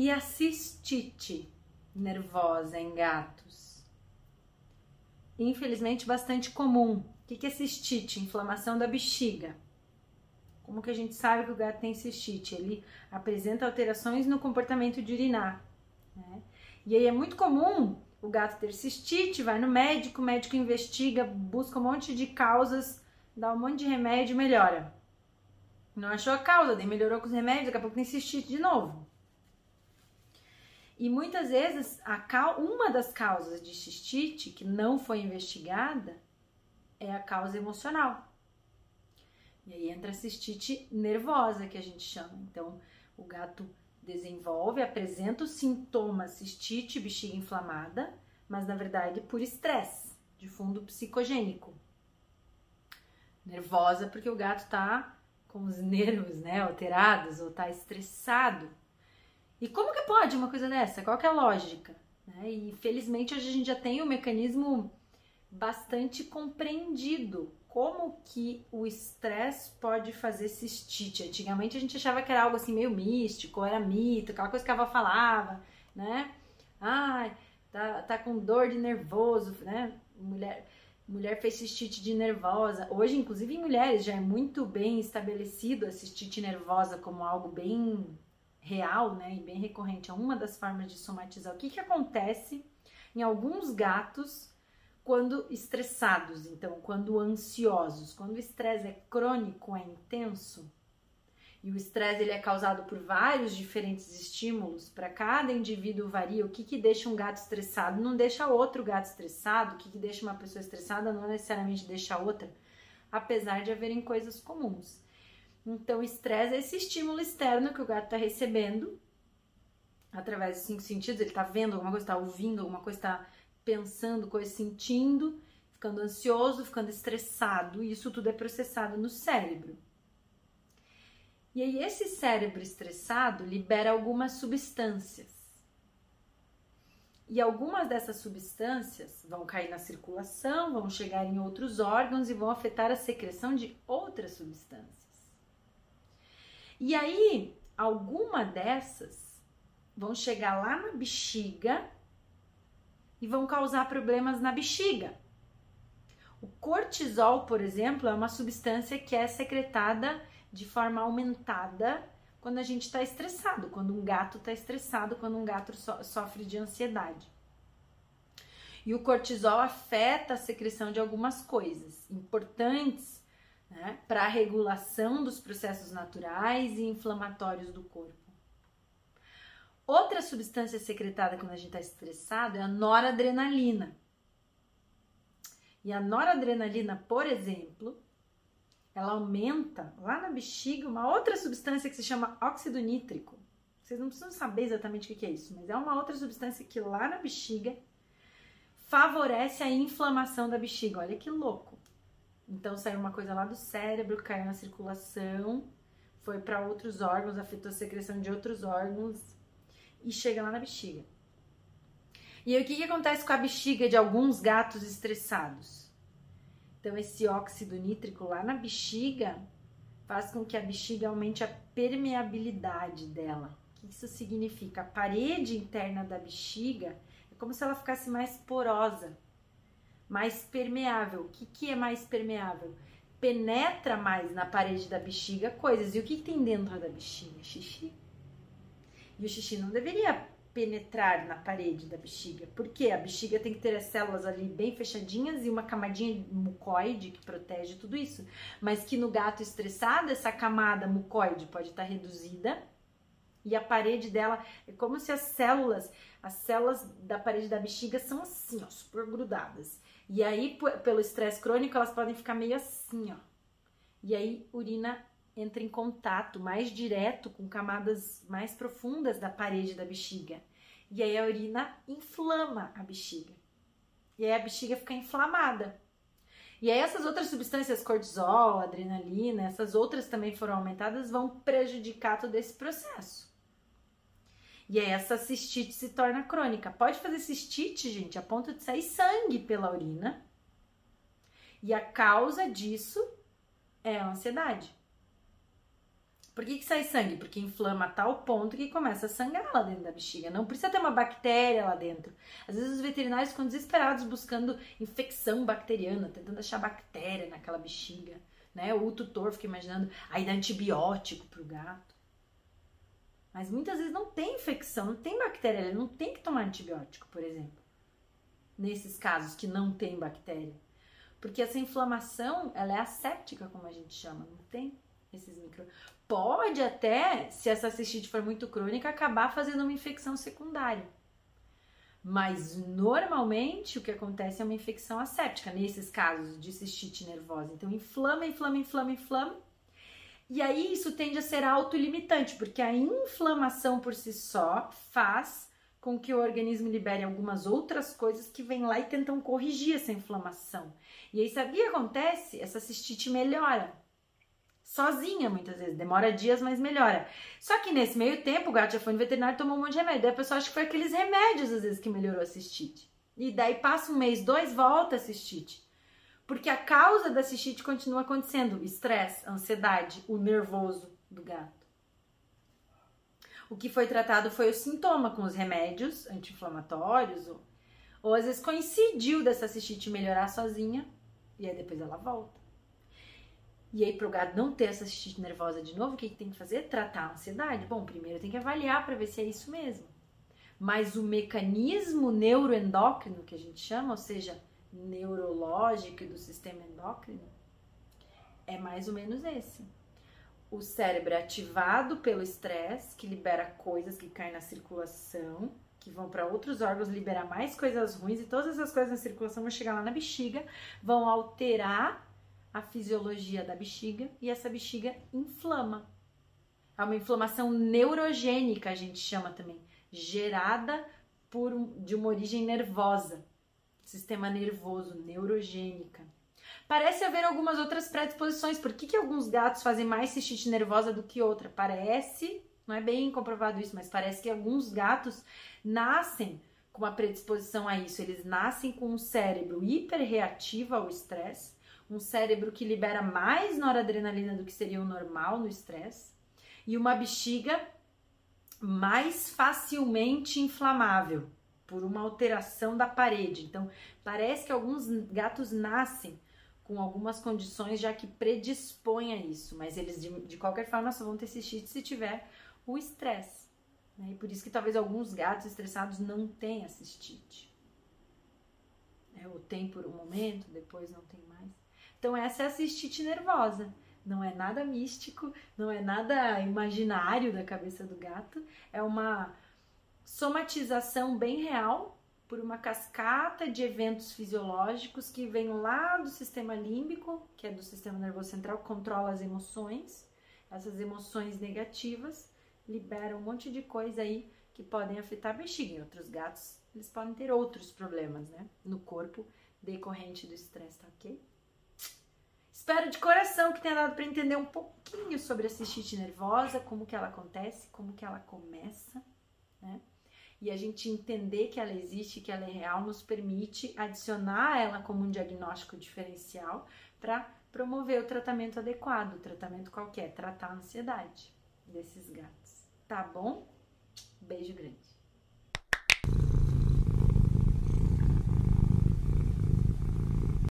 E a cistite nervosa em gatos? Infelizmente, bastante comum. O que é cistite? Inflamação da bexiga. Como que a gente sabe que o gato tem cistite? Ele apresenta alterações no comportamento de urinar. Né? E aí é muito comum o gato ter cistite, vai no médico, o médico investiga, busca um monte de causas, dá um monte de remédio e melhora. Não achou a causa, daí melhorou com os remédios, daqui a pouco tem cistite de novo. E muitas vezes a uma das causas de cistite que não foi investigada é a causa emocional. E aí entra a cistite nervosa que a gente chama. Então, o gato desenvolve, apresenta os sintomas cistite, bexiga inflamada, mas na verdade por estresse, de fundo psicogênico. Nervosa porque o gato tá com os nervos, né, alterados ou tá estressado. E como que pode uma coisa dessa? Qual que é a lógica? Né? E felizmente hoje a gente já tem um mecanismo bastante compreendido como que o estresse pode fazer cistite. Antigamente a gente achava que era algo assim meio místico, era mito, aquela coisa que a avó falava, né? Ai, tá, tá com dor de nervoso, né? Mulher, mulher fez cistite de nervosa. Hoje, inclusive em mulheres, já é muito bem estabelecido a cistite nervosa como algo bem real, né? E bem recorrente. É uma das formas de somatizar. O que que acontece em alguns gatos quando estressados, então, quando ansiosos, quando o estresse é crônico, é intenso, e o estresse ele é causado por vários diferentes estímulos, para cada indivíduo varia. O que, que deixa um gato estressado não deixa outro gato estressado, o que, que deixa uma pessoa estressada não necessariamente deixa outra, apesar de haverem coisas comuns. Então, estresse é esse estímulo externo que o gato está recebendo através dos cinco sentidos. Ele está vendo alguma coisa, está ouvindo alguma coisa, está pensando coisas, sentindo, ficando ansioso, ficando estressado, e isso tudo é processado no cérebro. E aí, esse cérebro estressado libera algumas substâncias. E algumas dessas substâncias vão cair na circulação, vão chegar em outros órgãos e vão afetar a secreção de outras substâncias. E aí, alguma dessas vão chegar lá na bexiga e vão causar problemas na bexiga. O cortisol, por exemplo, é uma substância que é secretada de forma aumentada quando a gente está estressado, quando um gato está estressado, quando um gato so sofre de ansiedade. E o cortisol afeta a secreção de algumas coisas importantes né, para a regulação dos processos naturais e inflamatórios do corpo. Outra substância secretada quando a gente está estressado é a noradrenalina. E a noradrenalina, por exemplo, ela aumenta lá na bexiga uma outra substância que se chama óxido nítrico. Vocês não precisam saber exatamente o que é isso, mas é uma outra substância que lá na bexiga favorece a inflamação da bexiga. Olha que louco. Então saiu uma coisa lá do cérebro, caiu na circulação, foi para outros órgãos, afetou a secreção de outros órgãos e chega lá na bexiga. E aí, o que, que acontece com a bexiga de alguns gatos estressados? Então, esse óxido nítrico lá na bexiga faz com que a bexiga aumente a permeabilidade dela. O que isso significa? A parede interna da bexiga é como se ela ficasse mais porosa, mais permeável. O que, que é mais permeável? Penetra mais na parede da bexiga coisas. E o que, tem dentro da bexiga? Xixi. E o xixi não deveria penetrar na parede da bexiga, porque a bexiga tem que ter as células ali bem fechadinhas e uma camadinha mucoide que protege tudo isso. Mas que no gato estressado, essa camada mucoide pode estar reduzida e a parede dela é como se as células, as células da parede da bexiga são assim, ó, super grudadas. E aí, pelo estresse crônico, elas podem ficar meio assim, ó. E aí, urina entra em contato mais direto com camadas mais profundas da parede da bexiga. E aí a urina inflama a bexiga. E aí a bexiga fica inflamada. E aí essas outras substâncias, cortisol, adrenalina, essas outras também foram aumentadas, vão prejudicar todo esse processo. E essa cistite se torna crônica. Pode fazer cistite, gente, a ponto de sair sangue pela urina. E a causa disso é a ansiedade Por que, que sai sangue? Porque inflama a tal ponto que começa a sangrar lá dentro da bexiga. Não precisa ter uma bactéria lá dentro. Às vezes os veterinários ficam desesperados buscando infecção bacteriana, tentando achar bactéria naquela bexiga. Né? O tutor fica imaginando aí dá antibiótico pro gato. Mas muitas vezes não tem infecção, não tem bactéria, ele não tem que tomar antibiótico, por exemplo. Nesses casos que não tem bactéria. Porque essa inflamação, ela é asséptica, como a gente chama, não tem esses micro pode até, se essa cistite for muito crônica, acabar fazendo uma infecção secundária. Mas normalmente o que acontece é uma infecção asséptica, nesses casos de cistite nervosa. Então inflama, inflama, inflama, inflama. E aí isso tende a ser autolimitante, porque a inflamação por si só faz com que o organismo libere algumas outras coisas que vêm lá e tentam corrigir essa inflamação. E aí sabe o que acontece? Essa cistite melhora sozinha muitas vezes. Demora dias, mas melhora. Só que nesse meio tempo, o gato já foi no veterinário tomou um monte de remédio. Daí a pessoa acha que foi aqueles remédios, às vezes, que melhorou a cistite. E daí passa um mês, dois, volta a cistite. Porque a causa da cistite continua acontecendo: estresse, ansiedade, o nervoso do gato. O que foi tratado foi o sintoma com os remédios anti-inflamatórios, ou, ou às vezes coincidiu dessa cistite melhorar sozinha e aí depois ela volta. E aí, para o gado não ter essa cistite nervosa de novo, o que, que tem que fazer? Tratar a ansiedade. Bom, primeiro tem que avaliar para ver se é isso mesmo. Mas o mecanismo neuroendócrino, que a gente chama, ou seja, neurológico do sistema endócrino, é mais ou menos esse. O cérebro é ativado pelo estresse, que libera coisas que caem na circulação, que vão para outros órgãos liberar mais coisas ruins, e todas essas coisas na circulação vão chegar lá na bexiga, vão alterar a fisiologia da bexiga e essa bexiga inflama. É uma inflamação neurogênica, a gente chama também, gerada por de uma origem nervosa, sistema nervoso, neurogênica. Parece haver algumas outras predisposições. Por que, que alguns gatos fazem mais cistite nervosa do que outra? Parece, não é bem comprovado isso, mas parece que alguns gatos nascem com uma predisposição a isso. Eles nascem com um cérebro hiperreativo ao estresse um cérebro que libera mais noradrenalina do que seria o normal no estresse e uma bexiga mais facilmente inflamável por uma alteração da parede. Então, parece que alguns gatos nascem com algumas condições já que predispõem a isso, mas eles de, de qualquer forma só vão ter cistite se tiver o estresse. Né? E por isso que talvez alguns gatos estressados não tenham cistite. É, ou tem por um momento, depois não tem mais. Então, essa é a cistite nervosa. Não é nada místico, não é nada imaginário da cabeça do gato, é uma somatização bem real por uma cascata de eventos fisiológicos que vem lá do sistema límbico, que é do sistema nervoso central, controla as emoções. Essas emoções negativas liberam um monte de coisa aí que podem afetar a bexiga. Em outros gatos, eles podem ter outros problemas, né, no corpo decorrente do estresse, tá ok? Espero de coração que tenha dado para entender um pouquinho sobre a cistite nervosa, como que ela acontece, como que ela começa, né? E a gente entender que ela existe, que ela é real, nos permite adicionar ela como um diagnóstico diferencial para promover o tratamento adequado, o tratamento qualquer, tratar a ansiedade desses gatos. Tá bom? Beijo grande.